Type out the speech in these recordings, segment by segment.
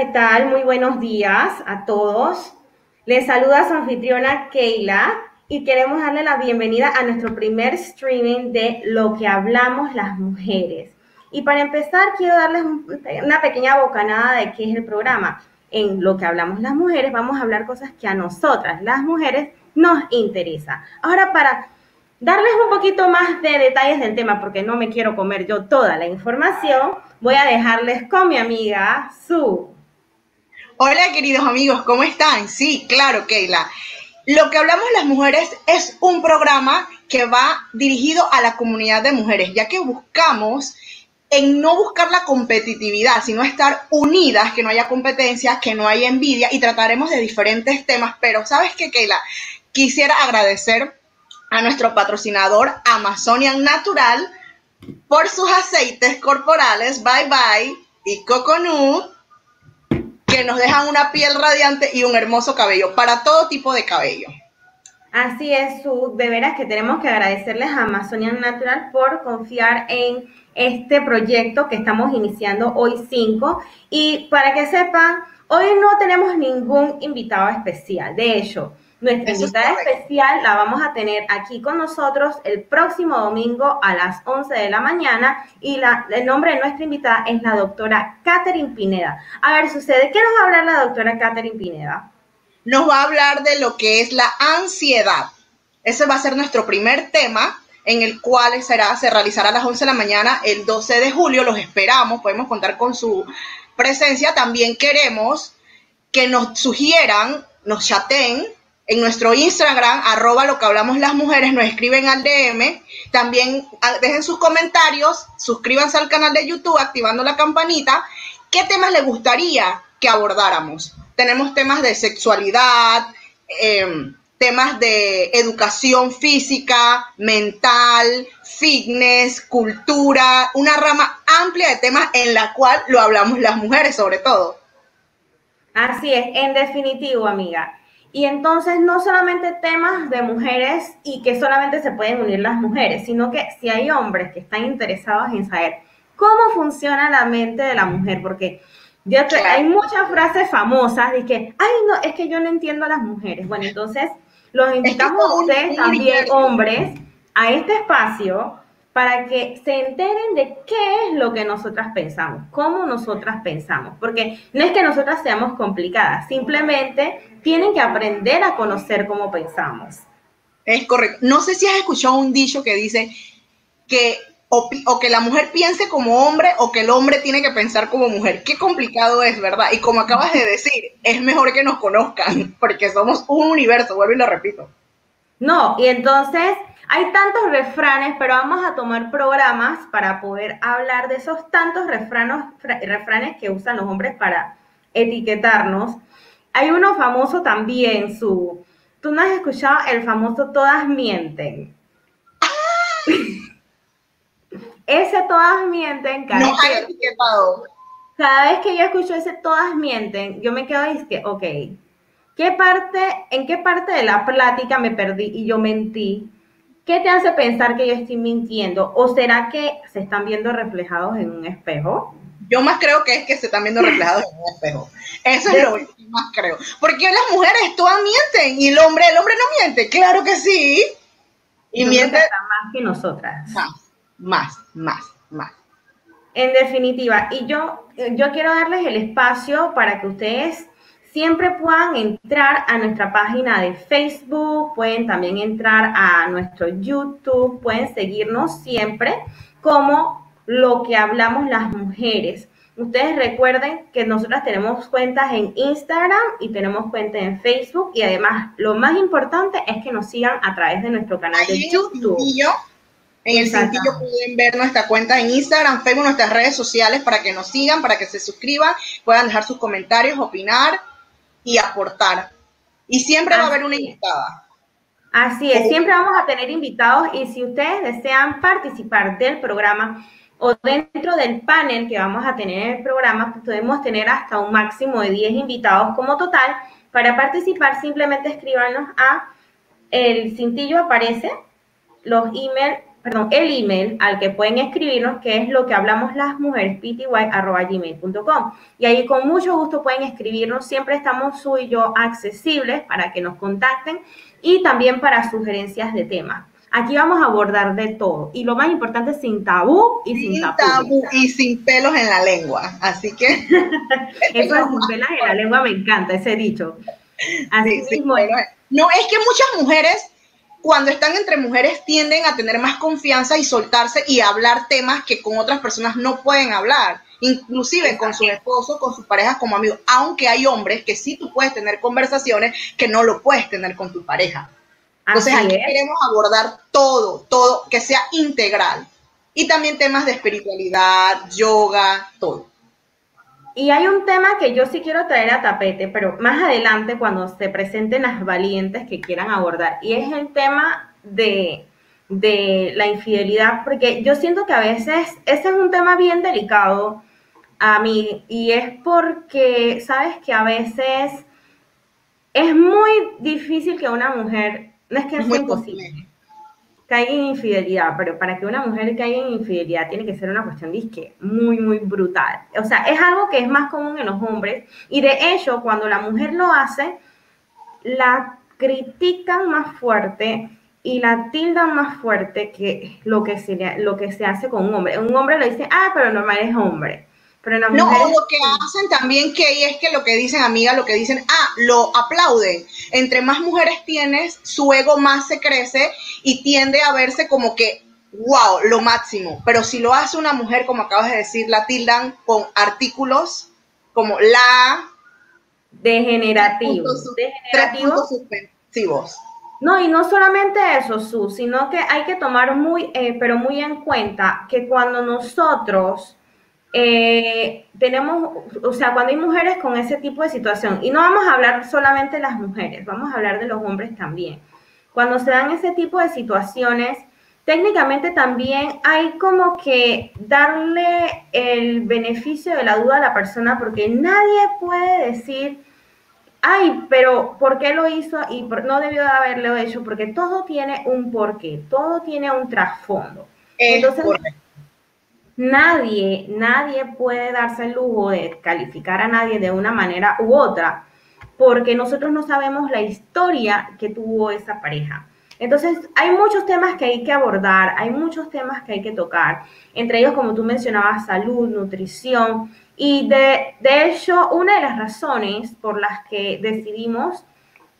¿qué tal? Muy buenos días a todos. Les saluda su anfitriona Keila y queremos darle la bienvenida a nuestro primer streaming de Lo que hablamos las mujeres. Y para empezar, quiero darles una pequeña bocanada de qué es el programa. En Lo que hablamos las mujeres vamos a hablar cosas que a nosotras, las mujeres, nos interesa. Ahora, para darles un poquito más de detalles del tema, porque no me quiero comer yo toda la información, voy a dejarles con mi amiga Su. Hola queridos amigos, ¿cómo están? Sí, claro, Keila. Lo que hablamos las mujeres es un programa que va dirigido a la comunidad de mujeres, ya que buscamos en no buscar la competitividad, sino estar unidas, que no haya competencia, que no haya envidia y trataremos de diferentes temas. Pero sabes qué, Keila, quisiera agradecer a nuestro patrocinador Amazonian Natural por sus aceites corporales Bye Bye y Coconut nos dejan una piel radiante y un hermoso cabello para todo tipo de cabello. Así es, su de veras que tenemos que agradecerles a Amazonian Natural por confiar en este proyecto que estamos iniciando hoy 5 y para que sepan, hoy no tenemos ningún invitado especial. De hecho, nuestra invitada especial la vamos a tener aquí con nosotros el próximo domingo a las 11 de la mañana y la, el nombre de nuestra invitada es la doctora Catherine Pineda. A ver, sucede, ¿qué nos va a hablar la doctora Catherine Pineda? Nos va a hablar de lo que es la ansiedad. Ese va a ser nuestro primer tema en el cual será, se realizará a las 11 de la mañana el 12 de julio. Los esperamos, podemos contar con su presencia. También queremos que nos sugieran, nos chaten en nuestro Instagram, arroba lo que hablamos las mujeres, nos escriben al DM. También dejen sus comentarios, suscríbanse al canal de YouTube activando la campanita. ¿Qué temas les gustaría que abordáramos? Tenemos temas de sexualidad, em, temas de educación física, mental, fitness, cultura, una rama amplia de temas en la cual lo hablamos las mujeres sobre todo. Así es, en definitivo, amiga. Y entonces no solamente temas de mujeres y que solamente se pueden unir las mujeres, sino que si hay hombres que están interesados en saber cómo funciona la mente de la mujer, porque yo hay muchas frases famosas de que, ay, no, es que yo no entiendo a las mujeres. Bueno, entonces los invitamos a ustedes también, hombres, a este espacio para que se enteren de qué es lo que nosotras pensamos, cómo nosotras pensamos, porque no es que nosotras seamos complicadas, simplemente tienen que aprender a conocer cómo pensamos. Es correcto. No sé si has escuchado un dicho que dice que o, que la mujer piense como hombre o que el hombre tiene que pensar como mujer. Qué complicado es, ¿verdad? Y como acabas de decir, es mejor que nos conozcan, porque somos un universo, vuelvo y lo repito. No, y entonces hay tantos refranes, pero vamos a tomar programas para poder hablar de esos tantos refranos, refranes que usan los hombres para etiquetarnos. Hay uno famoso también, su... ¿Tú no has escuchado el famoso todas mienten? ese todas mienten, cada, no hay etiquetado. cada vez que yo escucho ese todas mienten, yo me quedo y que, ok, ¿qué parte, ¿en qué parte de la plática me perdí y yo mentí? ¿Qué te hace pensar que yo estoy mintiendo? ¿O será que se están viendo reflejados en un espejo? Yo más creo que es que se están viendo reflejados en un espejo. Eso es lo que más creo. Porque las mujeres todas mienten y el hombre, el hombre no miente. Claro que sí. Y, miente más que nosotras. Más, más, más, más. En definitiva, y yo, yo quiero darles el espacio para que ustedes siempre puedan entrar a nuestra página de Facebook, pueden también entrar a nuestro YouTube, pueden seguirnos siempre como lo que hablamos las mujeres. Ustedes recuerden que nosotras tenemos cuentas en Instagram y tenemos cuentas en Facebook y además lo más importante es que nos sigan a través de nuestro canal de YouTube. En el sentido pueden ver nuestra cuenta en Instagram, Facebook, nuestras redes sociales para que nos sigan, para que se suscriban, puedan dejar sus comentarios, opinar y aportar. Y siempre va a haber una invitada. Así es, siempre vamos a tener invitados y si ustedes desean participar del programa o dentro del panel que vamos a tener en el programa, pues podemos tener hasta un máximo de 10 invitados como total. Para participar simplemente escríbanos a el cintillo aparece, los emails perdón, el email al que pueden escribirnos, que es lo que hablamos las mujeres, pty.gmail.com. Y ahí con mucho gusto pueden escribirnos. Siempre estamos su y yo accesibles para que nos contacten y también para sugerencias de temas. Aquí vamos a abordar de todo. Y lo más importante, sin tabú y sin, sin tabú. Y sin pelos en la lengua. Así que. Eso de sin pelos en la lengua me encanta, ese dicho. Así mismo. no, es que muchas mujeres cuando están entre mujeres tienden a tener más confianza y soltarse y hablar temas que con otras personas no pueden hablar, inclusive con su esposo, con sus parejas como amigos, aunque hay hombres que sí tú puedes tener conversaciones que no lo puedes tener con tu pareja. Entonces aquí queremos abordar todo, todo, que sea integral. Y también temas de espiritualidad, yoga, todo. Y hay un tema que yo sí quiero traer a tapete, pero más adelante cuando se presenten las valientes que quieran abordar, y es el tema de, de la infidelidad, porque yo siento que a veces ese es un tema bien delicado a mí, y es porque, sabes que a veces es muy difícil que una mujer, no es que es imposible, caiga en infidelidad, pero para que una mujer caiga en infidelidad tiene que ser una cuestión disque muy, muy brutal. O sea, es algo que es más común en los hombres y de hecho cuando la mujer lo hace, la critican más fuerte y la tildan más fuerte que lo que se, lo que se hace con un hombre. Un hombre le dice, ah, pero normal es hombre. Pero no, lo que hacen también que es que lo que dicen, amiga, lo que dicen, ah, lo aplauden. Entre más mujeres tienes, su ego más se crece y tiende a verse como que, wow, lo máximo. Pero si lo hace una mujer, como acabas de decir, la tildan con artículos como la... Degenerativo. Degenerativo. suspensivos. No, y no solamente eso, Su, sino que hay que tomar muy, eh, pero muy en cuenta que cuando nosotros eh, tenemos, o sea, cuando hay mujeres con ese tipo de situación, y no vamos a hablar solamente de las mujeres, vamos a hablar de los hombres también. Cuando se dan ese tipo de situaciones, técnicamente también hay como que darle el beneficio de la duda a la persona porque nadie puede decir, ay, pero ¿por qué lo hizo? Y no debió de haberlo hecho porque todo tiene un porqué, todo tiene un trasfondo. Entonces, nadie, nadie puede darse el lujo de calificar a nadie de una manera u otra, porque nosotros no sabemos la historia que tuvo esa pareja. Entonces, hay muchos temas que hay que abordar, hay muchos temas que hay que tocar, entre ellos, como tú mencionabas, salud, nutrición, y de, de hecho, una de las razones por las que decidimos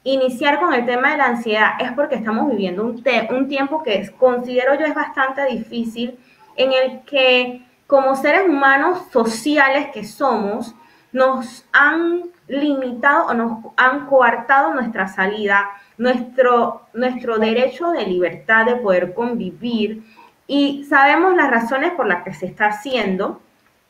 iniciar con el tema de la ansiedad es porque estamos viviendo un, un tiempo que considero yo es bastante difícil en el que como seres humanos sociales que somos, nos han limitado o nos han coartado nuestra salida, nuestro, nuestro derecho de libertad de poder convivir. Y sabemos las razones por las que se está haciendo,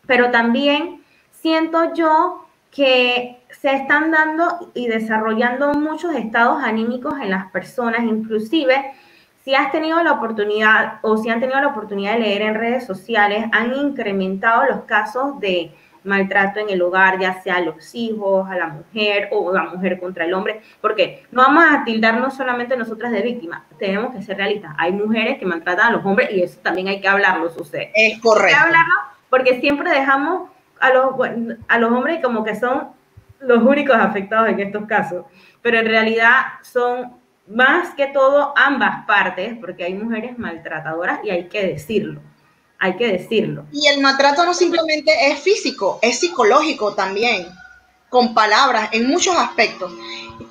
pero también siento yo que se están dando y desarrollando muchos estados anímicos en las personas, inclusive si has tenido la oportunidad o si han tenido la oportunidad de leer en redes sociales, han incrementado los casos de maltrato en el hogar, ya sea a los hijos, a la mujer o la mujer contra el hombre, porque no vamos a tildarnos solamente nosotras de víctimas, tenemos que ser realistas. Hay mujeres que maltratan a los hombres y eso también hay que hablarlo, sucede. Es correcto. Hay que hablarlo porque siempre dejamos a los, a los hombres como que son los únicos afectados en estos casos, pero en realidad son más que todo ambas partes, porque hay mujeres maltratadoras y hay que decirlo, hay que decirlo. Y el maltrato no simplemente es físico, es psicológico también, con palabras, en muchos aspectos.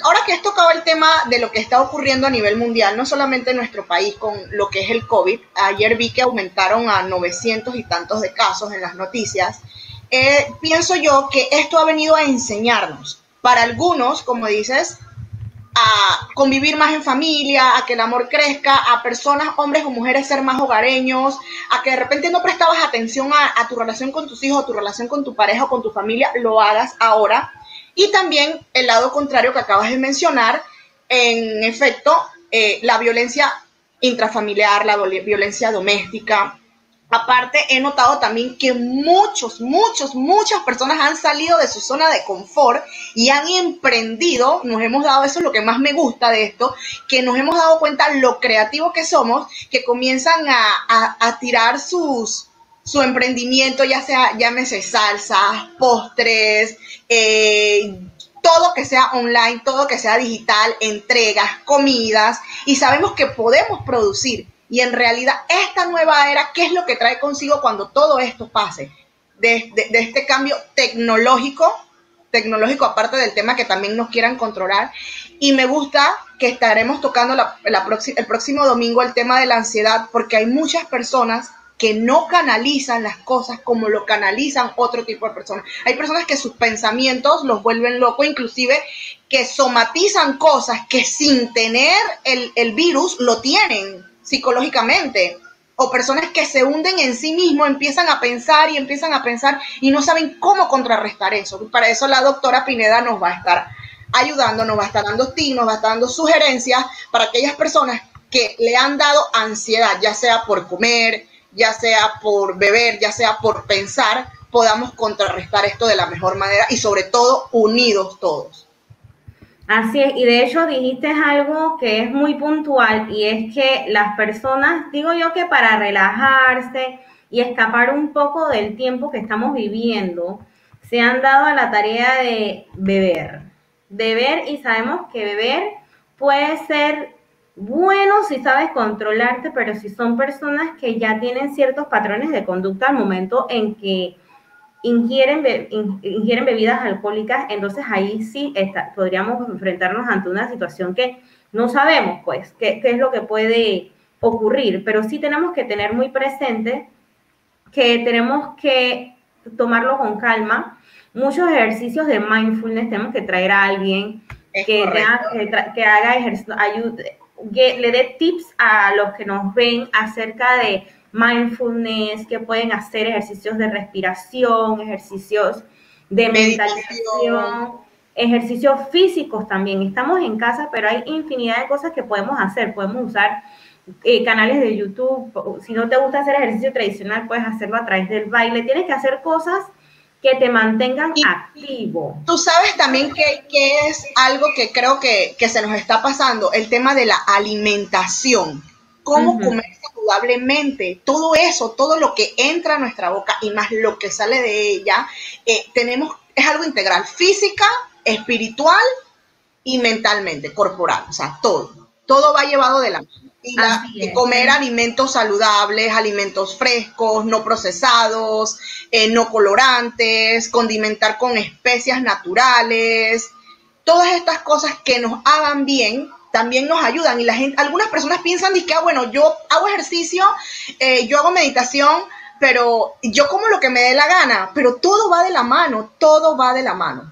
Ahora que has tocado el tema de lo que está ocurriendo a nivel mundial, no solamente en nuestro país con lo que es el COVID, ayer vi que aumentaron a 900 y tantos de casos en las noticias, eh, pienso yo que esto ha venido a enseñarnos. Para algunos, como dices, a convivir más en familia, a que el amor crezca, a personas, hombres o mujeres, ser más hogareños, a que de repente no prestabas atención a, tu relación con tus hijos, a tu relación con tu pareja o con tu familia, lo hagas ahora. Y también el lado contrario que acabas de mencionar, en efecto, eh, la violencia intrafamiliar, la violencia doméstica, Aparte, he notado también que muchos, muchos, muchas personas han salido de su zona de confort y han emprendido, nos hemos dado, eso es lo que más me gusta de esto, que nos hemos dado cuenta lo creativo que somos, que comienzan a, tirar sus, su emprendimiento, ya sea, llámese salsas, postres, eh, todo que sea online, todo que sea digital, entregas, comidas, y sabemos que podemos producir y en realidad esta nueva era, ¿qué es lo que trae consigo cuando todo esto pase? De, este cambio tecnológico, tecnológico aparte del tema que también nos quieran controlar. Y me gusta que estaremos tocando el próximo domingo el tema de la ansiedad, porque hay muchas personas que no canalizan las cosas como lo canalizan otro tipo de personas. Hay personas que sus pensamientos los vuelven locos, inclusive que somatizan cosas que sin tener el, el virus lo tienen psicológicamente o personas que se hunden en sí mismos, empiezan a pensar y empiezan a pensar y no saben cómo contrarrestar eso. Para eso la doctora Pineda nos va a estar ayudando, nos va a estar dando tips, nos va a estar dando sugerencias para aquellas personas que le han dado ansiedad, ya sea por comer, ya sea por beber, ya sea por pensar, podamos contrarrestar esto de la mejor manera y sobre todo unidos todos. Así es, y de hecho dijiste algo que es muy puntual y es que las personas, digo yo que para relajarse y escapar un poco del tiempo que estamos viviendo, se han dado a la tarea de beber. Beber y sabemos que beber puede ser bueno si sabes controlarte, pero si son personas que ya tienen ciertos patrones de conducta al momento en que ingieren, ingieren bebidas alcohólicas, entonces ahí sí está, podríamos enfrentarnos ante una situación que no sabemos, pues, qué, qué es lo que puede ocurrir, pero sí tenemos que tener muy presente que tenemos que tomarlo con calma. Muchos ejercicios de mindfulness tenemos que traer a alguien que, que, haga ejercicio, ayude, le dé tips a los que nos ven acerca de mindfulness, que pueden hacer ejercicios de respiración, ejercicios de mentalización, ejercicios físicos también. Estamos en casa, pero hay infinidad de cosas que podemos hacer. Podemos usar eh, canales de YouTube. Si no te gusta hacer ejercicio tradicional, puedes hacerlo a través del baile. Tienes que hacer cosas que te mantengan activo. Tú sabes también que, es algo que creo que, se nos está pasando, el tema de la alimentación. Cómo comer saludablemente, todo eso, todo lo que entra a nuestra boca y más lo que sale de ella, eh, tenemos, es algo integral, física, espiritual y mentalmente, corporal, o sea, todo. Todo va llevado de la mano y, comer alimentos saludables, alimentos frescos, no procesados, eh, no colorantes, condimentar con especias naturales, todas estas cosas que nos hagan bien también nos ayudan y la gente, algunas personas piensan que ah, bueno, yo hago ejercicio, eh, yo hago meditación, pero yo como lo que me dé la gana, pero todo va de la mano, todo va de la mano.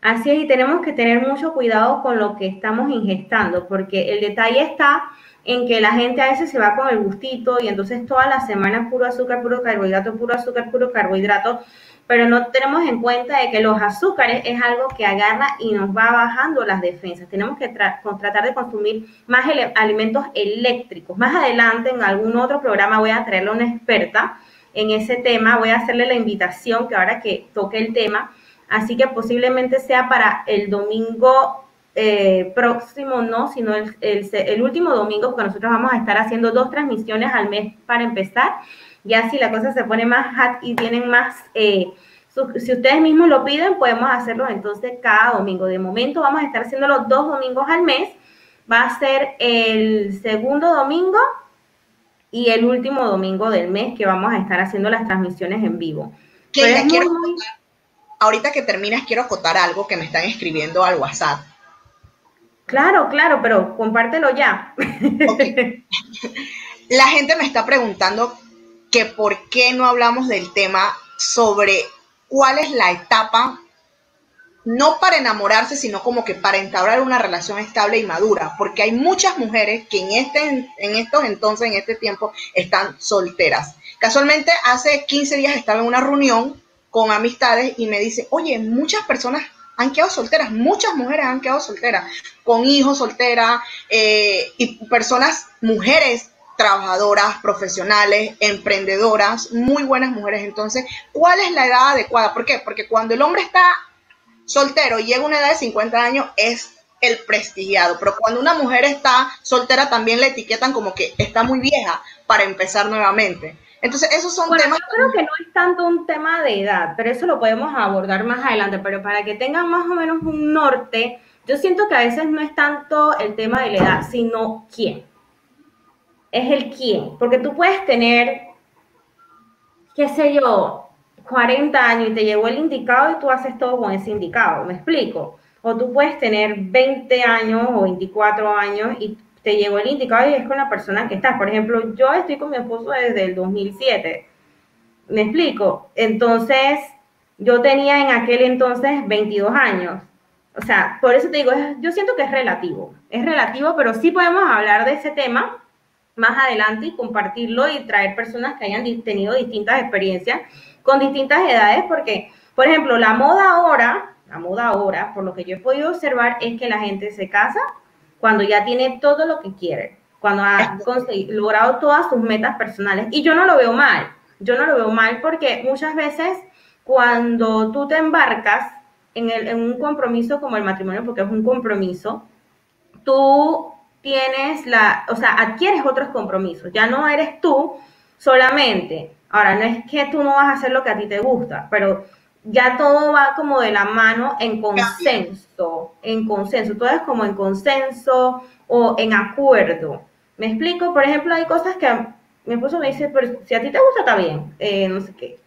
Así es, y tenemos que tener mucho cuidado con lo que estamos ingestando, porque el detalle está en que la gente a veces se va con el gustito y entonces toda la semana puro azúcar, puro carbohidrato, puro azúcar, puro carbohidrato, pero no tenemos en cuenta de que los azúcares es algo que agarra y nos va bajando las defensas. Tenemos que tratar de consumir más alimentos eléctricos. Más adelante en algún otro programa voy a traerle a una experta en ese tema, voy a hacerle la invitación que ahora que toque el tema Así que posiblemente sea para el domingo eh, próximo, no, sino el, último domingo, porque nosotros vamos a estar haciendo dos transmisiones al mes para empezar. Ya si la cosa se pone más hot y tienen más, eh, si ustedes mismos lo piden, podemos hacerlo entonces cada domingo. De momento vamos a estar haciéndolo dos domingos al mes. Va a ser el segundo domingo y el último domingo del mes que vamos a estar haciendo las transmisiones en vivo ahorita que terminas, quiero acotar algo que me están escribiendo al WhatsApp. Claro, claro, pero compártelo ya. La gente me está preguntando que por qué no hablamos del tema sobre cuál es la etapa, no para enamorarse, sino como que para entablar una relación estable y madura, porque hay muchas mujeres que en, este, en estos entonces, en este tiempo, están solteras. Casualmente, hace 15 días estaba en una reunión con amistades y me dice, oye, muchas personas han quedado solteras, muchas mujeres han quedado solteras, con hijos solteras eh, y personas, mujeres trabajadoras, profesionales, emprendedoras, muy buenas mujeres. Entonces, ¿cuál es la edad adecuada? ¿Por qué? Porque cuando el hombre está soltero y llega a una edad de 50 años es el prestigiado, pero cuando una mujer está soltera también la etiquetan como que está muy vieja para empezar nuevamente. Entonces, esos son temas... Yo creo que no es tanto un tema de edad, pero eso lo podemos abordar más adelante, pero para que tengan más o menos un norte, yo siento que a veces no es tanto el tema de la edad, sino quién. Es el quién, porque tú puedes tener, qué sé yo, 40 años y te llegó el indicado y tú haces todo con ese indicado, ¿me explico? O tú puedes tener 20 años o 24 años y te llegó el indicado y es con la persona que estás. Por ejemplo, yo estoy con mi esposo desde el 2007. ¿Me explico? Entonces, yo tenía en aquel entonces 22 años. O sea, por eso te digo, yo siento que es relativo. Es relativo, pero sí podemos hablar de ese tema más adelante y compartirlo y traer personas que hayan tenido distintas experiencias con distintas edades, porque, por ejemplo, la moda ahora, la moda ahora, por lo que yo he podido observar, es que la gente se casa cuando ya tiene todo lo que quiere, cuando ha logrado todas sus metas personales. Y yo no lo veo mal, yo no lo veo mal porque muchas veces cuando tú te embarcas en, en un compromiso como el matrimonio, porque es un compromiso, tú tienes la, o sea, adquieres otros compromisos, ya no eres tú solamente. Ahora, no es que tú no vas a hacer lo que a ti te gusta, pero ya todo va como de la mano en consenso, en consenso, todo es como en consenso o en acuerdo. ¿Me explico? Por ejemplo, hay cosas que mi esposo me dice, pero si a ti te gusta, está bien, eh, no sé qué.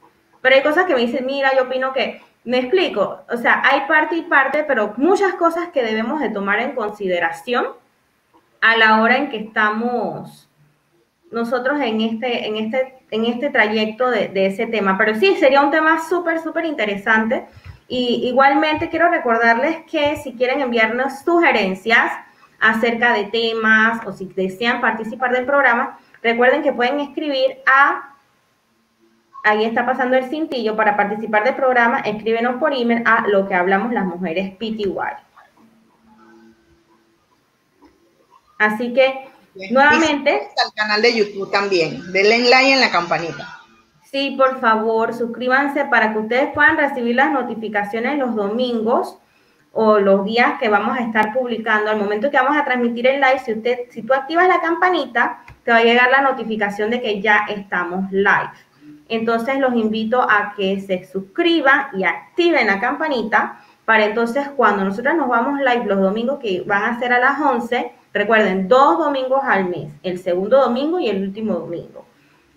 Pero hay cosas que me dicen, mira, yo opino que, me explico, o sea, hay parte y parte, pero muchas cosas que debemos de tomar en consideración a la hora en que estamos nosotros en este, en este, en este trayecto de, de ese tema. Pero sí, sería un tema súper, súper interesante. Y igualmente quiero recordarles que si quieren enviarnos sugerencias acerca de temas o si desean participar del programa, recuerden que pueden escribir a, ahí está pasando el cintillo, para participar del programa, escríbenos por email a lo que hablamos las mujeres PTY. Así que Nuevamente. Al canal de YouTube también. Denle like en la campanita. Sí, por favor, suscríbanse para que ustedes puedan recibir las notificaciones los domingos o los días que vamos a estar publicando. Al momento que vamos a transmitir el live, si, usted, si tú activas la campanita, te va a llegar la notificación de que ya estamos live. Entonces los invito a que se suscriban y activen la campanita para entonces cuando nosotros nos vamos live los domingos que van a ser a las 11, Recuerden, dos domingos al mes, el segundo domingo y el último domingo.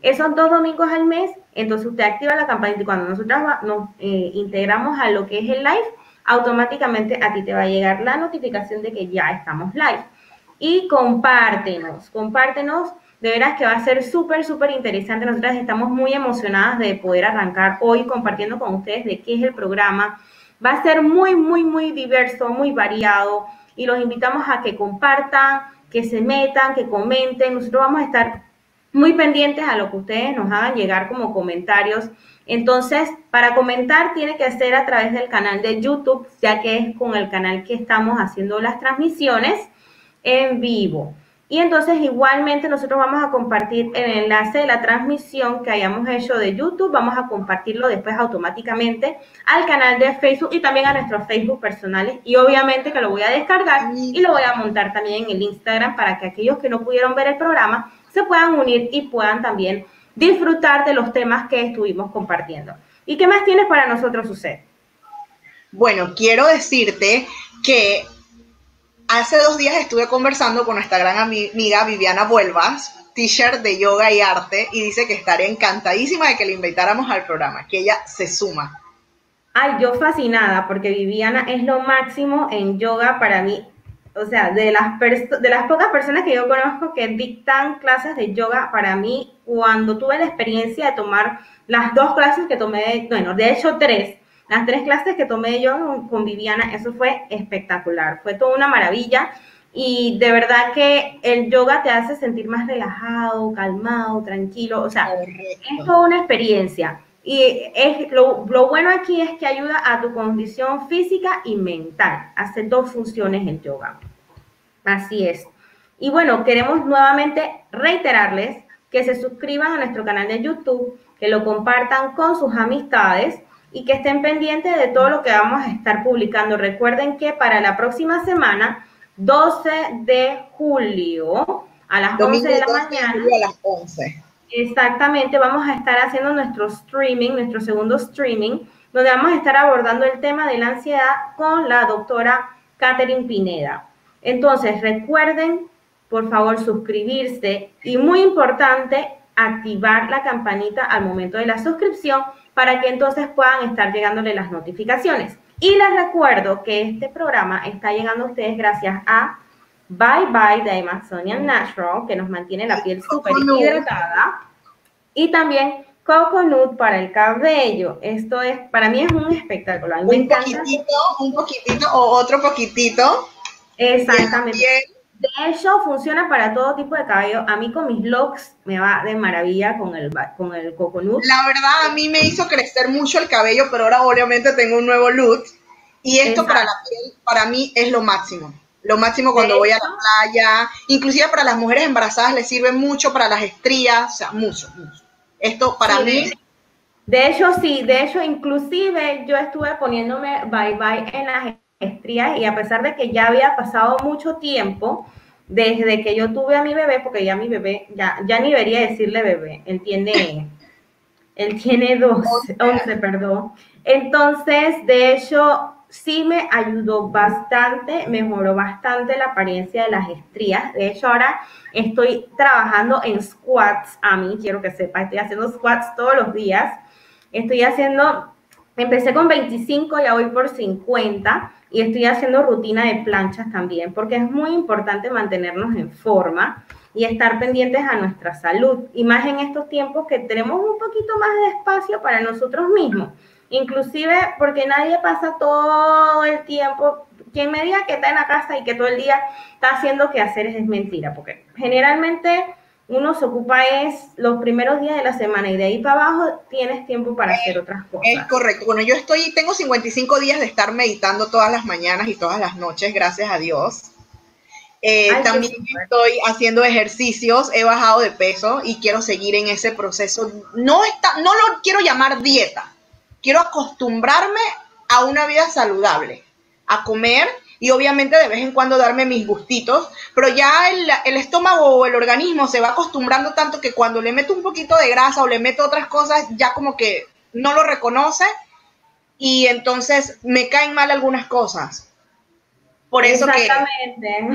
Esos dos domingos al mes, entonces usted activa la campanita y cuando nosotros nos eh, integramos a lo que es el live, automáticamente a ti te va a llegar la notificación de que ya estamos live. Y compártenos, compártenos, de veras que va a ser súper, súper interesante. Nosotras estamos muy emocionadas de poder arrancar hoy compartiendo con ustedes de qué es el programa. Va a ser muy, muy, muy diverso, muy variado y los invitamos a que compartan, que se metan, que comenten. Nosotros vamos a estar muy pendientes a lo que ustedes nos hagan llegar como comentarios. Entonces, para comentar tiene que ser a través del canal de YouTube, ya que es con el canal que estamos haciendo las transmisiones en vivo. Y entonces igualmente nosotros vamos a compartir el enlace de la transmisión que hayamos hecho de YouTube, vamos a compartirlo después automáticamente al canal de Facebook y también a nuestros Facebook personales. Y obviamente que lo voy a descargar y lo voy a montar también en el Instagram para que aquellos que no pudieron ver el programa se puedan unir y puedan también disfrutar de los temas que estuvimos compartiendo. ¿Y qué más tienes para nosotros, Sucede? Bueno, quiero decirte que Hace dos días estuve conversando con nuestra gran amiga Viviana Vuelvas, teacher de yoga y arte, y dice que estaría encantadísima de que le invitáramos al programa, que ella se suma. Ay, yo fascinada, porque Viviana es lo máximo en yoga para mí. O sea, de las, de las pocas personas que yo conozco que dictan clases de yoga, para mí, cuando tuve la experiencia de tomar las dos clases que tomé, bueno, de hecho tres, las tres clases que tomé yo con Viviana, eso fue espectacular, fue toda una maravilla y de verdad que el yoga te hace sentir más relajado, calmado, tranquilo, o sea, es toda una experiencia. Y es, lo, lo, bueno aquí es que ayuda a tu condición física y mental. Hace dos funciones el yoga. Así es. Y bueno, queremos nuevamente reiterarles que se suscriban a nuestro canal de YouTube, que lo compartan con sus amistades y que estén pendientes de todo lo que vamos a estar publicando. Recuerden que para la próxima semana, 12 de julio, a las 11 de la mañana. a las 11. Exactamente, vamos a estar haciendo nuestro streaming, nuestro segundo streaming, donde vamos a estar abordando el tema de la ansiedad con la doctora Catherine Pineda. Entonces, recuerden, por favor, suscribirse y muy importante, activar la campanita al momento de la suscripción para que entonces puedan estar llegándole las notificaciones. Y les recuerdo que este programa está llegando a ustedes gracias a Bye Bye de Amazonian Natural, que nos mantiene la piel súper hidratada. Y también Coconut para el cabello. Esto es, para mí es un espectáculo. un poquitito, un poquitito o otro poquitito. Exactamente. De hecho, funciona para todo tipo de cabello. A mí con mis locks me va de maravilla con el, con el coconut. La verdad, a mí me hizo crecer mucho el cabello, pero ahora obviamente tengo un nuevo look. Y esto para la piel, para mí es lo máximo. Lo máximo cuando voy a la playa. Inclusive para las mujeres embarazadas les sirve mucho, para las estrías, o sea, mucho, mucho. Esto para mí... De, hecho, sí. De hecho, inclusive yo estuve poniéndome bye bye en las estrías y a pesar de que ya había pasado mucho tiempo desde que yo tuve a mi bebé, porque ya mi bebé, ya, ya ni debería decirle bebé, él tiene, él tiene 12, 11, perdón. Entonces, de hecho, sí me ayudó bastante, mejoró bastante la apariencia de las estrías. De hecho, ahora estoy trabajando en squats. A mí, quiero que sepa, estoy haciendo squats todos los días. Estoy haciendo, empecé con 25, ya voy por 50 y estoy haciendo rutina de planchas también, porque es muy importante mantenernos en forma y estar pendientes a nuestra salud, y más en estos tiempos que tenemos un poquito más de espacio para nosotros mismos, inclusive porque nadie pasa todo el tiempo, quien me diga que está en la casa y que todo el día está haciendo que hacer es mentira, porque generalmente uno se ocupa es los primeros días de la semana y de ahí para abajo tienes tiempo para hacer otras cosas. Es correcto. Bueno, yo estoy, tengo 55 días de estar meditando todas las mañanas y todas las noches, gracias a Dios. Eh, también estoy haciendo ejercicios, he bajado de peso y quiero seguir en ese proceso. No, está, no lo quiero llamar dieta, quiero acostumbrarme a una vida saludable, a comer y obviamente de vez en cuando darme mis gustitos, pero ya el, estómago o el organismo se va acostumbrando tanto que cuando le meto un poquito de grasa o le meto otras cosas, ya como que no lo reconoce y entonces me caen mal algunas cosas. Por eso Exactamente.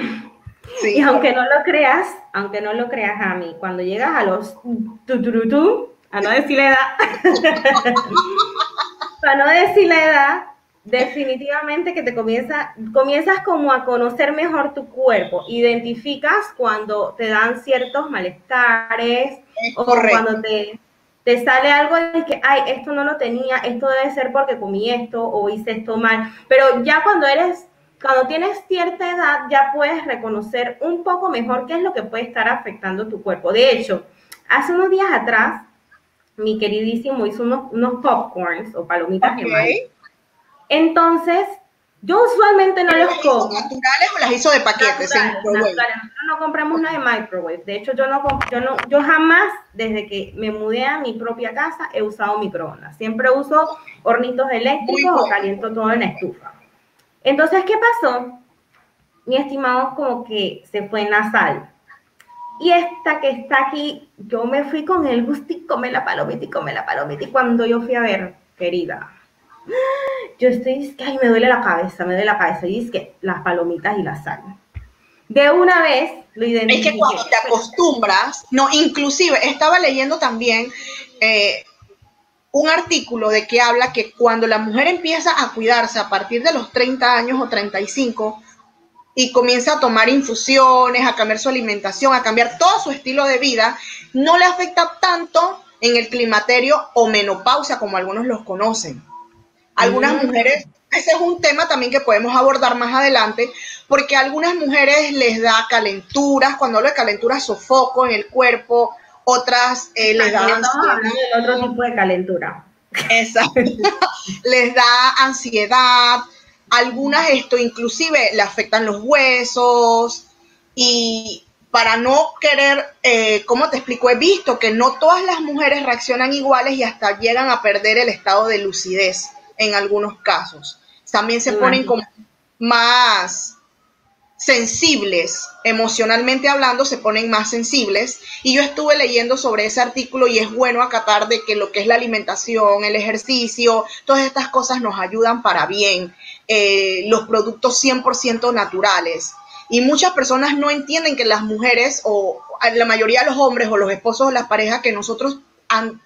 Sí. Y aunque no lo creas, aunque no lo creas a mí, cuando llegas a los tu, a no decir la edad, a no decir la edad, definitivamente que te comienza, comienzas como a conocer mejor tu cuerpo, identificas cuando te dan ciertos malestares o cuando te, te sale algo de que, ay, esto no lo tenía, esto debe ser porque comí esto o hice esto mal, pero ya cuando eres, cuando tienes cierta edad, ya puedes reconocer un poco mejor qué es lo que puede estar afectando tu cuerpo. De hecho, hace unos días atrás, mi queridísimo hizo unos, unos popcorns o palomitas de maíz entonces, yo usualmente no los como. ¿Naturales o las hizo de paquetes? Nosotros no compramos nada de microwave. De hecho, yo no, yo no, yo jamás, desde que me mudé a mi propia casa, he usado microondas. Siempre uso hornitos eléctricos o caliento todo en la estufa. Entonces, ¿qué pasó? Mi estimado como que se fue en la sal. Y esta que está aquí, yo me fui con el gusto y come la palomita y come la palomita. Y cuando yo fui a ver, querida, yo estoy, que, ay, me duele la cabeza, me duele la cabeza. Y es que las palomitas y la sal. De una vez lo identifiqué. Es que cuando te acostumbras, no, inclusive estaba leyendo también eh, un artículo de que habla que cuando la mujer empieza a cuidarse a partir de los 30 años o 35 y comienza a tomar infusiones, a cambiar su alimentación, a cambiar todo su estilo de vida, no le afecta tanto en el climaterio o menopausia como algunos los conocen. Algunas mujeres, ese es un tema también que podemos abordar más adelante, porque a algunas mujeres les da calenturas, cuando hablo de calenturas, sofoco en el cuerpo, otras eh, les da otro tipo de calentura. Exacto. les da ansiedad, algunas esto inclusive le afectan los huesos y para no querer, eh, ¿cómo te explico? He visto que no todas las mujeres reaccionan iguales y hasta llegan a perder el estado de lucidez en algunos casos. También se ponen como más sensibles, emocionalmente hablando, se ponen más sensibles. Y yo estuve leyendo sobre ese artículo y es bueno acatar de que lo que es la alimentación, el ejercicio, todas estas cosas nos ayudan para bien. Eh, los productos 100% naturales. Y muchas personas no entienden que las mujeres o la mayoría de los hombres o los esposos o las parejas que nosotros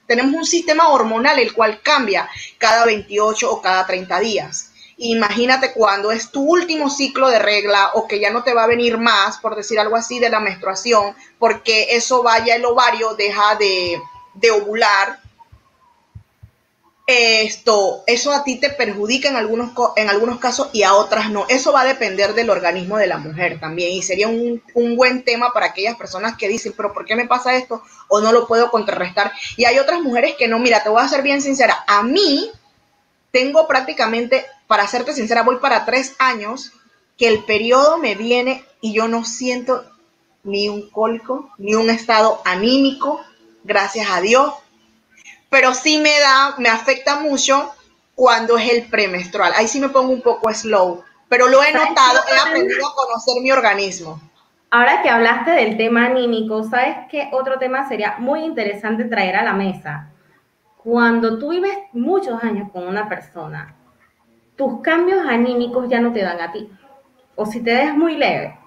tenemos un sistema hormonal el cual cambia cada 28 o cada 30 días. Imagínate cuando es tu último ciclo de regla o que ya no te va a venir más, por decir algo así, de la menstruación, porque eso vaya el ovario, deja de, de ovular esto, eso a ti te perjudica en algunos, en algunos casos y a otras no. Eso va a depender del organismo de la mujer también y sería un, buen tema para aquellas personas que dicen, pero ¿por qué me pasa esto? O no lo puedo contrarrestar. Y hay otras mujeres que no, mira, te voy a ser bien sincera, a mí tengo prácticamente, para serte sincera, voy para tres años que el periodo me viene y yo no siento ni un cólico, ni un estado anímico, gracias a Dios, pero sí me da, me afecta mucho cuando es el premenstrual. Ahí sí me pongo un poco slow, pero lo he notado, he aprendido a conocer mi organismo. Ahora que hablaste del tema anímico, ¿sabes qué otro tema sería muy interesante traer a la mesa? Cuando tú vives muchos años con una persona, tus cambios anímicos ya no te dan a ti. O si te des muy leve,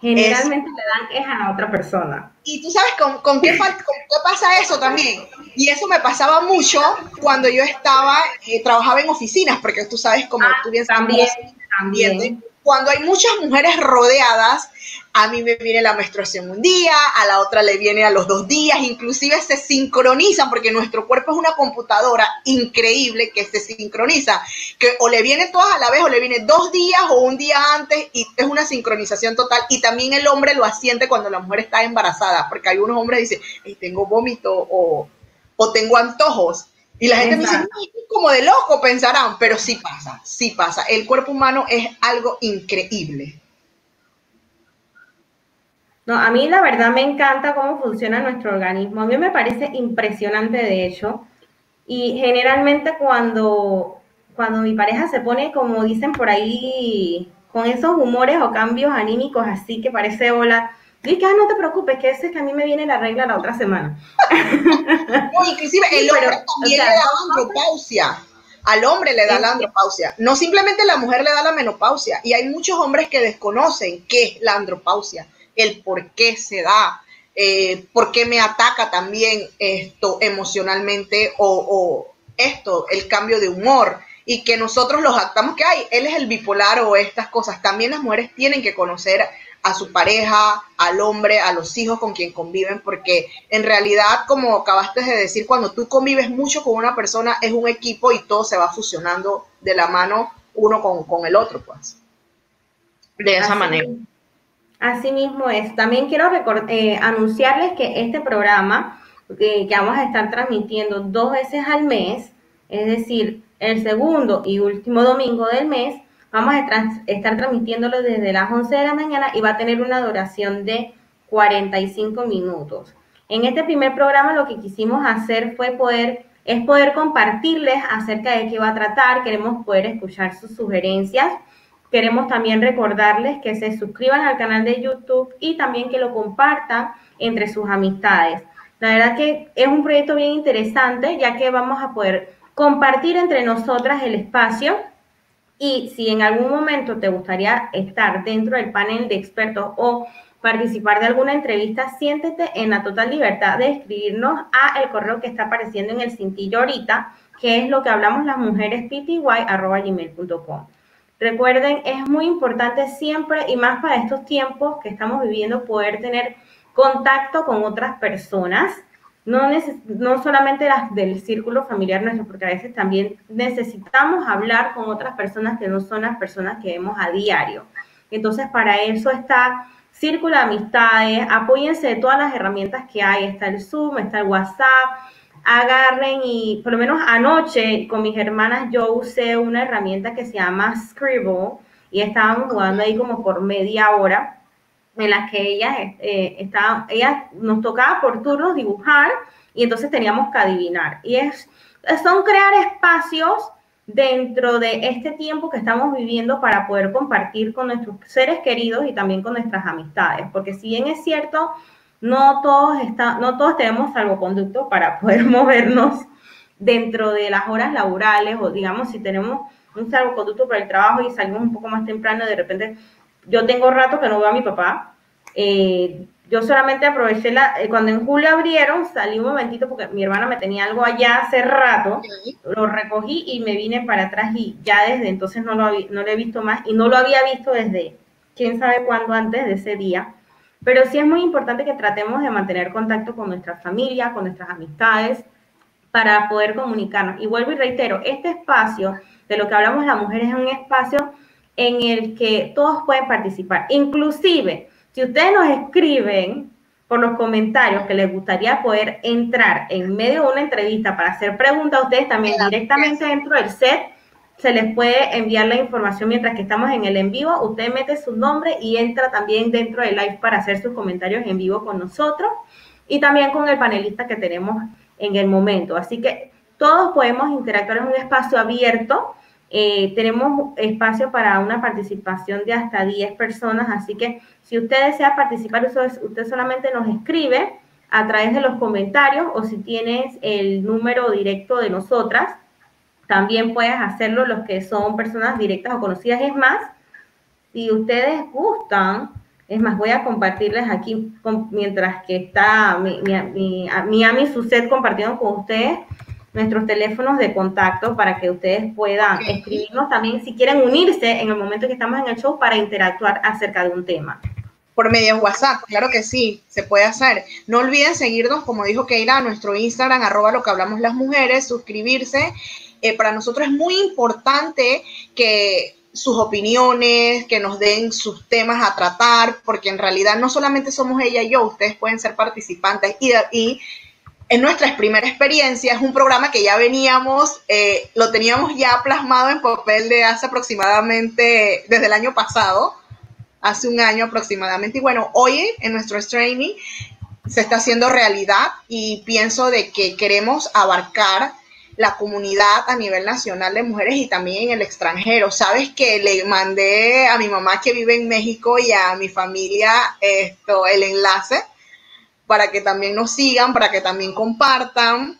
generalmente le dan es a la otra persona. Y tú sabes con, qué, pasa eso también. Y eso me pasaba mucho cuando yo estaba, eh, trabajaba en oficinas, porque tú sabes, como ah, tú bien sabes, también, también cuando hay muchas mujeres rodeadas, a mí me viene la menstruación un día, a la otra le viene a los dos días, inclusive se sincronizan porque nuestro cuerpo es una computadora increíble que se sincroniza, que o le viene todas a la vez o le viene dos días o un día antes y es una sincronización total y también el hombre lo asiente cuando la mujer está embarazada, porque algunos hombres dicen, tengo vómito o, o tengo antojos y la gente me dice, como de loco pensarán, pero sí pasa, sí pasa. El cuerpo humano es algo increíble. No, a mí la verdad me encanta cómo funciona nuestro organismo. A mí me parece impresionante, de hecho. Y generalmente cuando, cuando mi pareja se pone, como dicen por ahí, con esos humores o cambios anímicos así que parece hola, que, ah, no te preocupes, que ese es que a mí me viene la regla la otra semana. no, inclusive el hombre también le da andropausia. Al hombre le da la andropausia. No simplemente la mujer le da la menopausia. Y hay muchos hombres que desconocen qué es la andropausia, el por qué se da, eh, por qué me ataca también esto emocionalmente o, o esto, el cambio de humor y que nosotros los actamos que hay, él es el bipolar o estas cosas. También las mujeres tienen que conocer a su pareja, al hombre, a los hijos con quien conviven, porque en realidad, como acabaste de decir, cuando tú convives mucho con una persona, es un equipo y todo se va fusionando de la mano uno con, el otro, pues. De esa manera. Así mismo es. También quiero eh, anunciarles que este programa eh, que vamos a estar transmitiendo dos veces al mes, es decir, el segundo y último domingo del mes, Vamos a estar transmitiéndolo desde las 11 de la mañana y va a tener una duración de 45 minutos. En este primer programa lo que quisimos hacer fue poder es poder compartirles acerca de qué va a tratar, queremos poder escuchar sus sugerencias, queremos también recordarles que se suscriban al canal de YouTube y también que lo compartan entre sus amistades. La verdad que es un proyecto bien interesante ya que vamos a poder compartir entre nosotras el espacio y si en algún momento te gustaría estar dentro del panel de expertos o participar de alguna entrevista, siéntete en la total libertad de escribirnos a el correo que está apareciendo en el cintillo ahorita, que es lo que hablamos las mujeres pty.gmail.com. Recuerden, es muy importante siempre y más para estos tiempos que estamos viviendo poder tener contacto con otras personas no, no solamente las del círculo familiar nuestro, porque a veces también necesitamos hablar con otras personas que no son las personas que vemos a diario. Entonces, para eso está Círculo de Amistades, apóyense de todas las herramientas que hay, está el Zoom, está el WhatsApp, agarren y por lo menos anoche con mis hermanas yo usé una herramienta que se llama Scribble y estábamos jugando ahí como por media hora en las que ellas eh, ellas nos tocaba por turnos dibujar y entonces teníamos que adivinar. Y es, son crear espacios dentro de este tiempo que estamos viviendo para poder compartir con nuestros seres queridos y también con nuestras amistades, porque si bien es cierto, no todos, está, no todos tenemos salvoconducto para poder movernos dentro de las horas laborales o digamos si tenemos un salvoconducto para el trabajo y salimos un poco más temprano, de repente yo tengo rato que no veo a mi papá, eh, yo solamente aproveché la, eh, cuando en julio abrieron, salí un momentito porque mi hermana me tenía algo allá hace rato, lo recogí y me vine para atrás y ya desde entonces no lo, no lo he visto más y no lo había visto desde quién sabe cuándo antes de ese día. Pero sí es muy importante que tratemos de mantener contacto con nuestra familia, con nuestras amistades, para poder comunicarnos. Y vuelvo y reitero, este espacio de lo que hablamos las mujeres es un espacio en el que todos pueden participar, inclusive si ustedes nos escriben por los comentarios que les gustaría poder entrar en medio de una entrevista para hacer preguntas a ustedes también directamente dentro del set, se les puede enviar la información mientras que estamos en el en vivo. Usted mete su nombre y entra también dentro del live para hacer sus comentarios en vivo con nosotros y también con el panelista que tenemos en el momento. Así que todos podemos interactuar en un espacio abierto eh, tenemos espacio para una participación de hasta 10 personas, así que si usted desea participar, usted solamente nos escribe a través de los comentarios o si tienes el número directo de nosotras, también puedes hacerlo los que son personas directas o conocidas. Es más, si ustedes gustan, es más, voy a compartirles aquí mientras que está mi, mi, mi, Suset compartiendo con ustedes nuestros teléfonos de contacto para que ustedes puedan escribirnos también si quieren unirse en el momento que estamos en el show para interactuar acerca de un tema. Por medio de WhatsApp, claro que sí, se puede hacer. No olviden seguirnos, como dijo Keira, a nuestro Instagram, arroba lo que hablamos las mujeres, suscribirse. Eh, para nosotros es muy importante que sus opiniones, que nos den sus temas a tratar, porque en realidad no solamente somos ella y yo, ustedes pueden ser participantes y, y en nuestra primera experiencia, es un programa que ya veníamos, eh, lo teníamos ya plasmado en papel de hace aproximadamente, desde el año pasado, hace un año aproximadamente. Y bueno, hoy en nuestro streaming se está haciendo realidad y pienso de que queremos abarcar la comunidad a nivel nacional de mujeres y también en el extranjero. Sabes que le mandé a mi mamá que vive en México y a mi familia esto, el enlace para que también nos sigan, para que también compartan.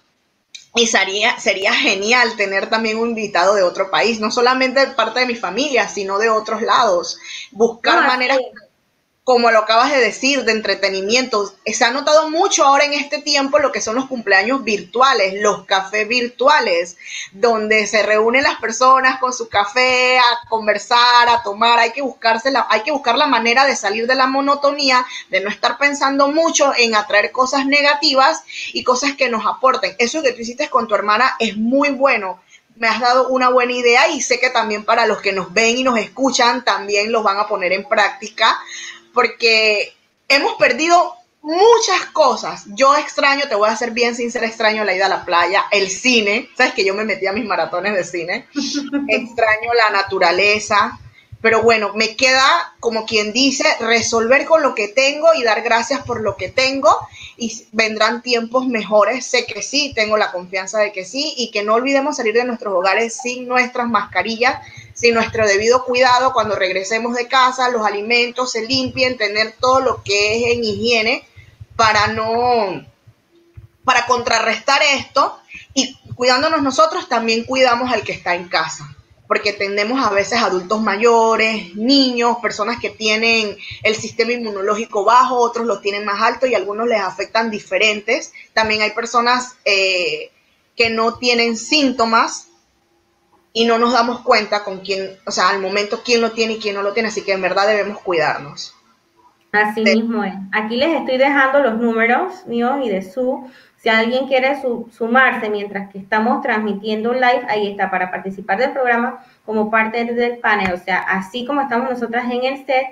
Y sería, sería genial tener también un invitado de otro país, no solamente de parte de mi familia, sino de otros lados. Buscar maneras como lo acabas de decir, de entretenimiento. Se ha notado mucho ahora en este tiempo lo que son los cumpleaños virtuales, los cafés virtuales, donde se reúnen las personas con su café a conversar, a tomar. Hay que buscarse la, hay que buscar la manera de salir de la monotonía, de no estar pensando mucho en atraer cosas negativas y cosas que nos aporten. Eso que tú hiciste con tu hermana es muy bueno me has dado una buena idea y sé que también para los que nos ven y nos escuchan también los van a poner en práctica porque hemos perdido muchas cosas. Yo extraño, te voy a ser bien sincera, extraño la ida a la playa, el cine, sabes que yo me metí a mis maratones de cine, extraño la naturaleza, pero bueno, me queda, como quien dice, resolver con lo que tengo y dar gracias por lo que tengo. Y vendrán tiempos mejores, sé que sí, tengo la confianza de que sí. Y que no olvidemos salir de nuestros hogares sin nuestras mascarillas, sin nuestro debido cuidado cuando regresemos de casa, los alimentos se limpien, tener todo lo que es en higiene para no, para contrarrestar esto y cuidándonos nosotros también cuidamos al que está en casa porque tenemos a veces adultos mayores, niños, personas que tienen el sistema inmunológico bajo, otros lo tienen más alto y algunos les afectan diferentes. También hay personas eh, que no tienen síntomas y no nos damos cuenta con quién, o sea, al momento quién lo tiene y quién no lo tiene, así que en verdad debemos cuidarnos. Así mismo es. Aquí les estoy dejando los números míos y de su. Si alguien quiere sumarse mientras que estamos transmitiendo live, ahí está, para participar del programa como parte del panel. O sea, así como estamos nosotras en el set,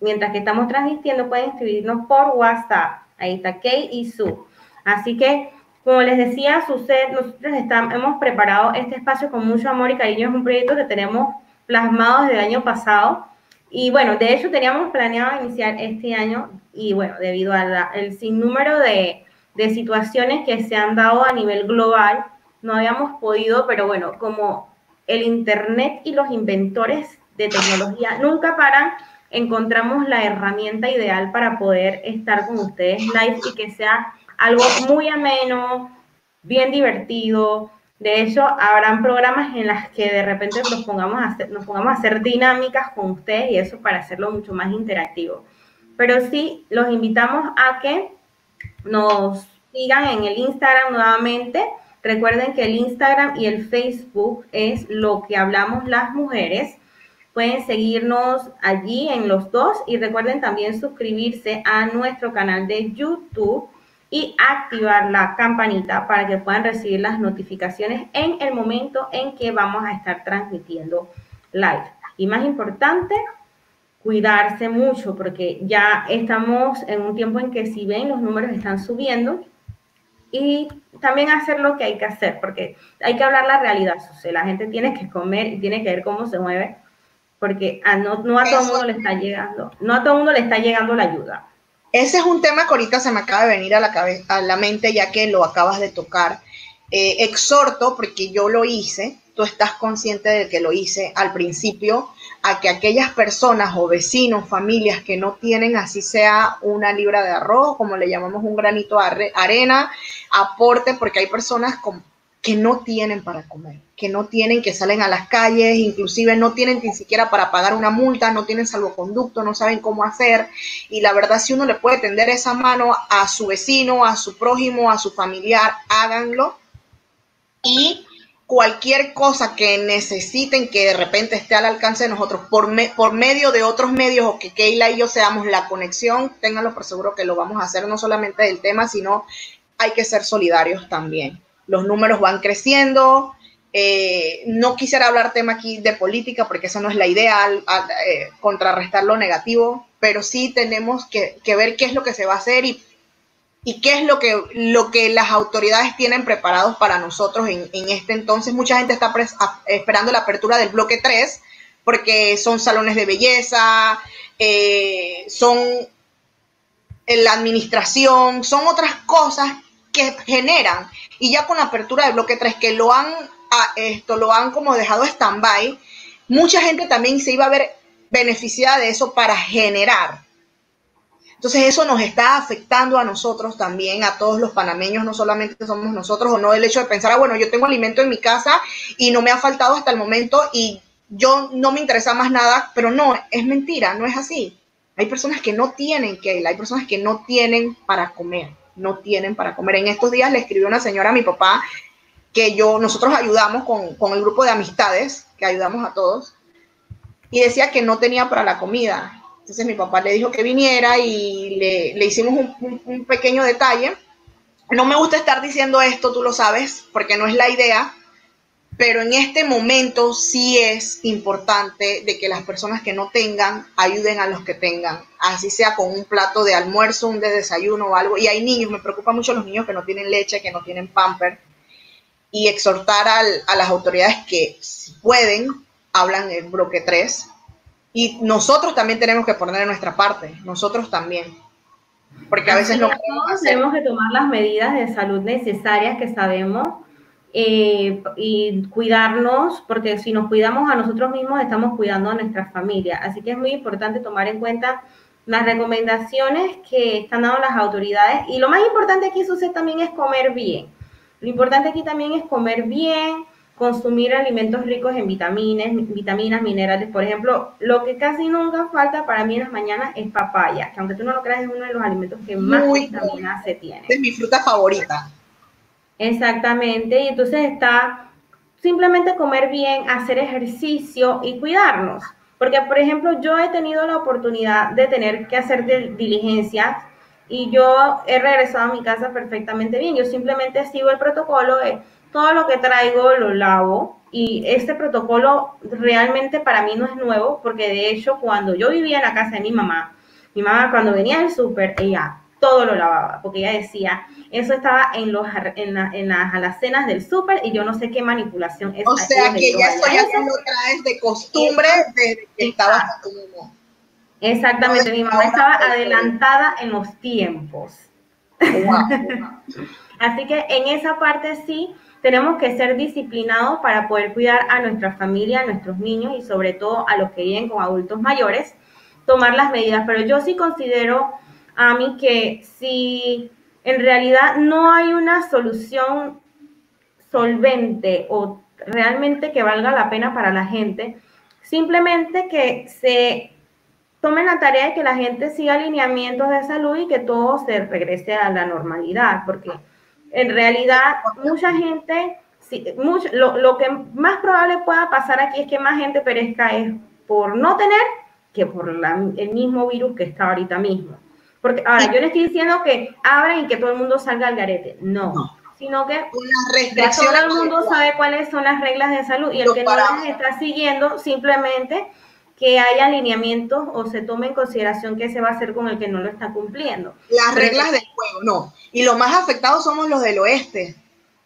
mientras que estamos transmitiendo, pueden escribirnos por WhatsApp. Ahí está Kay y Su. Así que como les decía, sucede, nosotros estamos, hemos preparado este espacio con mucho amor y cariño. Es un proyecto que tenemos plasmado desde el año pasado Y bueno, de hecho teníamos planeado iniciar este año y bueno, debido al sinnúmero de, de situaciones que se han dado a nivel global, no habíamos podido, pero bueno, como el Internet y los inventores de tecnología nunca paran, encontramos la herramienta ideal para poder estar con ustedes live y que sea algo muy ameno, bien divertido. De hecho, habrán programas en las que de repente nos pongamos a hacer, nos pongamos a hacer dinámicas con ustedes y eso para hacerlo mucho más interactivo. Pero sí, los invitamos a que nos sigan en el Instagram nuevamente. Recuerden que el Instagram y el Facebook es lo que hablamos las mujeres. Pueden seguirnos allí en los dos y recuerden también suscribirse a nuestro canal de YouTube y activar la campanita para que puedan recibir las notificaciones en el momento en que vamos a estar transmitiendo live. Y más importante, cuidarse mucho porque ya estamos en un tiempo en que si ven los números están subiendo y también hacer lo que hay que hacer porque hay que hablar la realidad. O la gente tiene que comer y tiene que ver cómo se mueve porque a no, no a todo mundo le está llegando, no a todo el mundo le está llegando la ayuda. Ese es un tema que ahorita se me acaba de venir a la, cabeza, a la mente ya que lo acabas de tocar. Eh, exhorto, porque yo lo hice, tú estás consciente de que lo hice al principio, a que aquellas personas o vecinos, familias que no tienen así sea una libra de arroz, como le llamamos un granito de arena, aporte, porque hay personas que no tienen para comer, que no tienen, que salen a las calles, inclusive no tienen ni siquiera para pagar una multa, no tienen salvoconducto, no saben cómo hacer. Y la verdad, si uno le puede tender esa mano a su vecino, a su prójimo, a su familiar, háganlo. Y cualquier cosa que necesiten que de repente esté al alcance de nosotros por, por medio de otros medios o que Keila y yo seamos la conexión, ténganlo por seguro que lo vamos a hacer no solamente del tema, sino hay que ser solidarios también los números van creciendo. Eh, no quisiera hablar tema aquí de política porque esa no es la idea, eh, contrarrestar lo negativo, pero sí tenemos que, ver qué es lo que se va a hacer y, qué es lo que, lo que las autoridades tienen preparados para nosotros en, este entonces. Mucha gente está esperando la apertura del bloque 3 porque son salones de belleza, eh, son la administración, son otras cosas que generan y ya con la apertura del bloque 3 que lo han, esto, lo han como dejado stand-by, mucha gente también se iba a ver beneficiada de eso para generar. Entonces eso nos está afectando a nosotros también, a todos los panameños, no solamente somos nosotros, o no el hecho de pensar, ah, bueno, yo tengo alimento en mi casa y no me ha faltado hasta el momento y yo no me interesa más nada, pero no, es mentira, no es así. Hay personas que no tienen que, hay personas que no tienen para comer no tienen para comer. En estos días le escribió una señora a mi papá que yo, nosotros ayudamos con, el grupo de amistades, que ayudamos a todos, y decía que no tenía para la comida. Entonces mi papá le dijo que viniera y le, hicimos un, pequeño detalle. No me gusta estar diciendo esto, tú lo sabes, porque no es la idea, pero en este momento sí es importante de que las personas que no tengan ayuden a los que tengan, así sea con un plato de almuerzo, un de desayuno o algo. Y hay niños, me preocupa mucho los niños que no tienen leche, que no tienen pamper, y exhortar a las autoridades que si pueden, hablan el bloque 3. Y nosotros también tenemos que poner nuestra parte, nosotros también. Porque a veces no... Tenemos que tomar las medidas de salud necesarias que sabemos eh, y cuidarnos, porque si nos cuidamos a nosotros mismos, estamos cuidando a nuestra familia. Así que es muy importante tomar en cuenta las recomendaciones que están dando las autoridades. Y lo más importante aquí, sucede también es comer bien. Lo importante aquí también es comer bien, consumir alimentos ricos en vitaminas, vitaminas, minerales. Por ejemplo, lo que casi nunca falta para mí en las mañanas es papaya, que aunque tú no lo creas, es uno de los alimentos que más vitaminas se tiene. Es mi fruta favorita. Exactamente, y entonces está simplemente comer bien, hacer ejercicio y cuidarnos. Porque, por ejemplo, yo he tenido la oportunidad de tener que hacer diligencias y yo he regresado a mi casa perfectamente bien. Yo simplemente sigo el protocolo de todo lo que traigo lo lavo y este protocolo realmente para mí no es nuevo porque de hecho cuando yo vivía en la casa de mi mamá, mi mamá cuando venía del súper, ella todo lo lavaba, porque ella decía, eso estaba en, los, en, en las alacenas del súper y yo no sé qué manipulación es. O sea, que ya esto ya lo traes de costumbre desde que estabas Exactamente, mi mamá estaba adelantada en los tiempos. Así que en esa parte sí tenemos que ser disciplinados para poder cuidar a nuestra familia, a nuestros niños y sobre todo a los que viven con adultos mayores, tomar las medidas. Pero yo sí considero a mí que si en realidad no hay una solución solvente o realmente que valga la pena para la gente, simplemente que se tomen la tarea de que la gente siga alineamientos de salud y que todo se regrese a la normalidad, porque en realidad mucha gente, lo, que más probable pueda pasar aquí es que más gente perezca es por no tener que por el mismo virus que está ahorita mismo. Porque ahora, yo le estoy diciendo que abran y que todo el mundo salga al garete. No. Sino que todo el mundo sabe cuáles son las reglas de salud y el que no las está siguiendo simplemente que haya alineamientos o se tome en consideración qué se va a hacer con el que no lo está cumpliendo. Las reglas del juego, no. Y los más afectados somos los del oeste.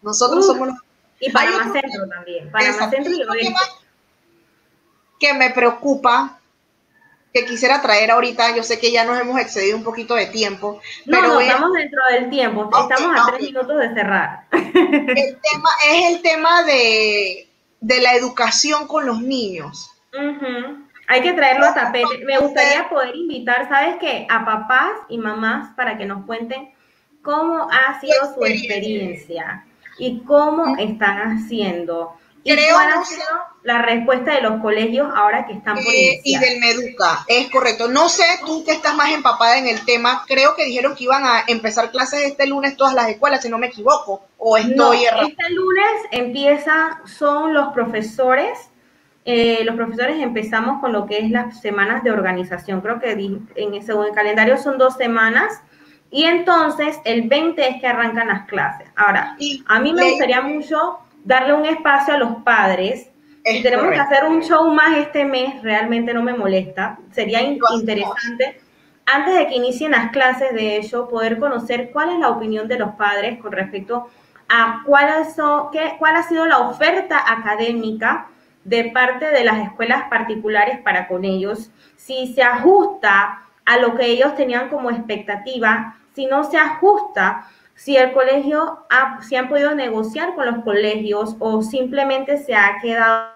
Nosotros somos los... Y Panamá Centro también. Panamá Centro y oeste. Que me preocupa, que quisiera traer ahorita, yo sé que ya nos hemos excedido un poquito de tiempo. No, pero no, estamos dentro del tiempo, estamos a tres minutos de cerrar. El tema es el tema de, de la educación con los niños. Hay que traerlo a tapete. Me gustaría poder invitar, ¿sabes qué? A papás y mamás para que nos cuenten cómo ha sido su experiencia y cómo están haciendo. Y cuál ha sido la respuesta de los colegios ahora que están por eh, Y del Meduca, es correcto. No sé, tú que estás más empapada en el tema, creo que dijeron que iban a empezar clases este lunes todas las escuelas, si no me equivoco, o estoy no, Este lunes empieza, son los profesores eh, los profesores empezamos con lo que es las semanas de organización. Creo que en ese el calendario son dos semanas. Y entonces el 20 es que arrancan las clases. Ahora, a mí me gustaría mucho darle un espacio a los padres. Si tenemos que hacer un show más este mes, realmente no me molesta. Sería interesante, antes de que inicien las clases, de hecho, poder conocer cuál es la opinión de los padres con respecto a cuál, qué, cuál ha sido la oferta académica de parte de las escuelas particulares para con ellos, si se ajusta a lo que ellos tenían como expectativa, si no se ajusta, si el colegio, ha, si han podido negociar con los colegios o simplemente se ha quedado.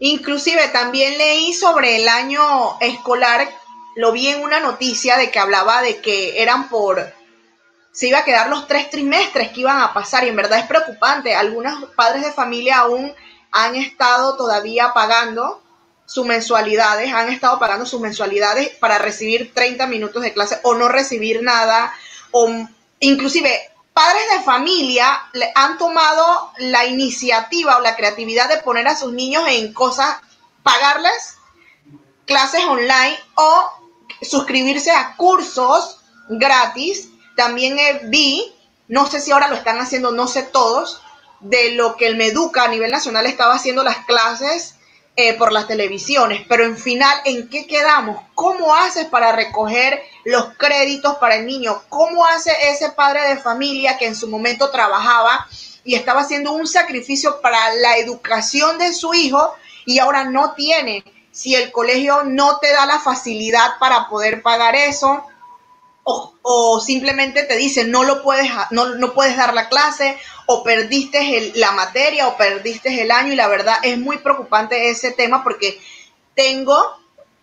Inclusive también leí sobre el año escolar, lo vi en una noticia de que hablaba de que eran por se iba a quedar los tres trimestres que iban a pasar y en verdad es preocupante. Algunos padres de familia aún han estado todavía pagando sus mensualidades, han estado pagando sus mensualidades para recibir 30 minutos de clase o no recibir nada, o inclusive padres de familia han tomado la iniciativa o la creatividad de poner a sus niños en cosas, pagarles clases online o suscribirse a cursos gratis también vi, no sé si ahora lo están haciendo, no sé todos, de lo que el Meduca a nivel nacional estaba haciendo las clases eh, por las televisiones, pero en final, ¿en qué quedamos? ¿Cómo haces para recoger los créditos para el niño? ¿Cómo hace ese padre de familia que en su momento trabajaba y estaba haciendo un sacrificio para la educación de su hijo y ahora no tiene? Si el colegio no te da la facilidad para poder pagar eso, o, simplemente te dicen no lo puedes, no, no puedes dar la clase o perdiste la materia o perdiste el año y la verdad es muy preocupante ese tema porque tengo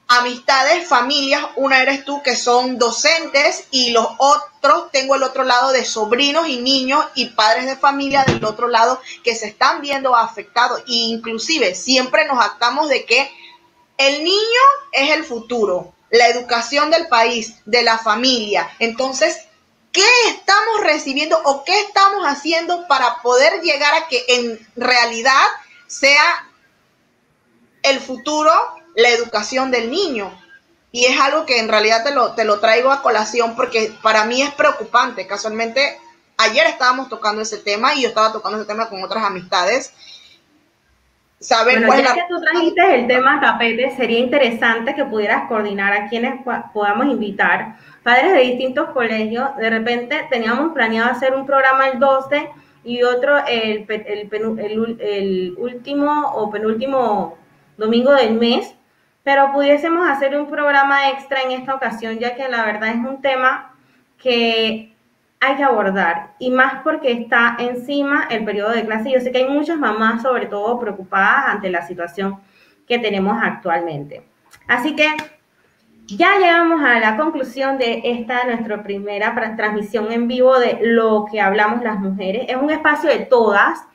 amistades, familias, una eres tú que son docentes y los otros tengo el otro lado de sobrinos y niños y padres de familia del otro lado que se están viendo afectados. E inclusive siempre nos actamos de que el niño es el futuro, la educación del país, de la familia. Entonces, ¿qué estamos recibiendo o qué estamos haciendo para poder llegar a que en realidad sea el futuro la educación del niño? Y es algo que en realidad te lo, te lo traigo a colación porque para mí es preocupante. Casualmente, ayer estábamos tocando ese tema y yo estaba tocando ese tema con otras amistades saber bueno, ya que tú trajiste el tema tapete, sería interesante que pudieras coordinar a quienes podamos invitar, padres de distintos colegios. De repente teníamos planeado hacer un programa el 12 y otro el, el, el, el último o penúltimo domingo del mes pero pudiésemos hacer un programa extra en esta ocasión, ya que la verdad es un tema que hay que abordar, y más porque está encima el periodo de clase. Yo sé que hay muchas mamás, sobre todo, preocupadas ante la situación que tenemos actualmente. Así que ya llegamos a la conclusión de esta nuestra primera transmisión en vivo de lo que hablamos las mujeres. Es un espacio de todas.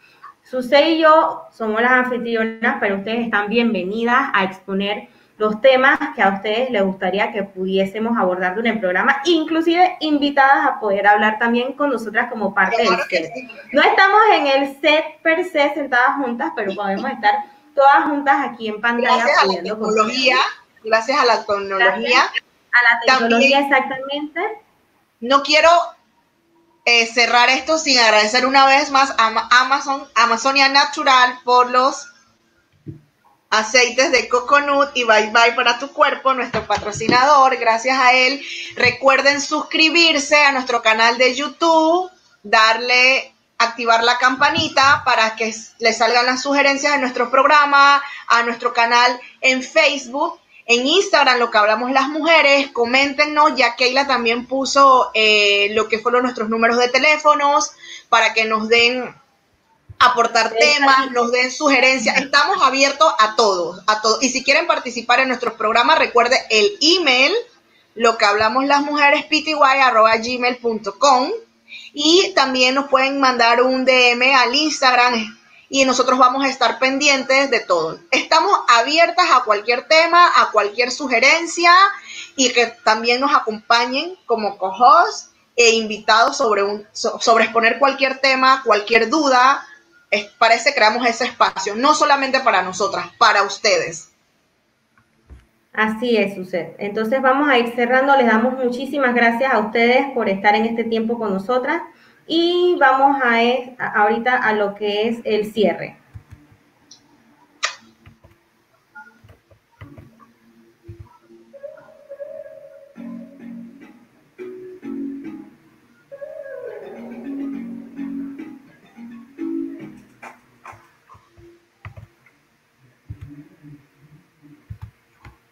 Susé y yo somos las anfitrionas, pero ustedes están bienvenidas a exponer los temas que a ustedes les gustaría que pudiésemos abordar en el programa, inclusive invitadas a poder hablar también con nosotras como parte del set. No estamos en el set per se sentadas juntas, pero podemos estar todas juntas aquí en pantalla. Gracias a la tecnología, gracias a la tecnología. a la tecnología, exactamente. No quiero eh, cerrar esto sin agradecer una vez más a Amazon, Amazonia Natural por los aceites de coconut y bye bye para tu cuerpo, nuestro patrocinador. Gracias a él. Recuerden suscribirse a nuestro canal de YouTube, darle activar la campanita para que les salgan las sugerencias de nuestro programa, a nuestro canal en Facebook, en Instagram, lo que hablamos las mujeres, coméntenos, ya Keila también puso eh, lo que fueron nuestros números de teléfonos para que nos den aportar temas, nos den sugerencias. Estamos abiertos a todos, a todos. Y si quieren participar en nuestros programas, recuerde el email, lo que hablamos las mujeres, pty.gmail.com. Y también nos pueden mandar un DM al Instagram y nosotros vamos a estar pendientes de todo. Estamos abiertas a cualquier tema, a cualquier sugerencia y que también nos acompañen como co-host e invitados sobre, un, sobre exponer cualquier tema, cualquier duda, es, parece creamos ese espacio, no solamente para nosotras, para ustedes. Así es, Suset. Entonces vamos a ir cerrando. Les damos muchísimas gracias a ustedes por estar en este tiempo con nosotras y vamos a, ahorita a lo que es el cierre.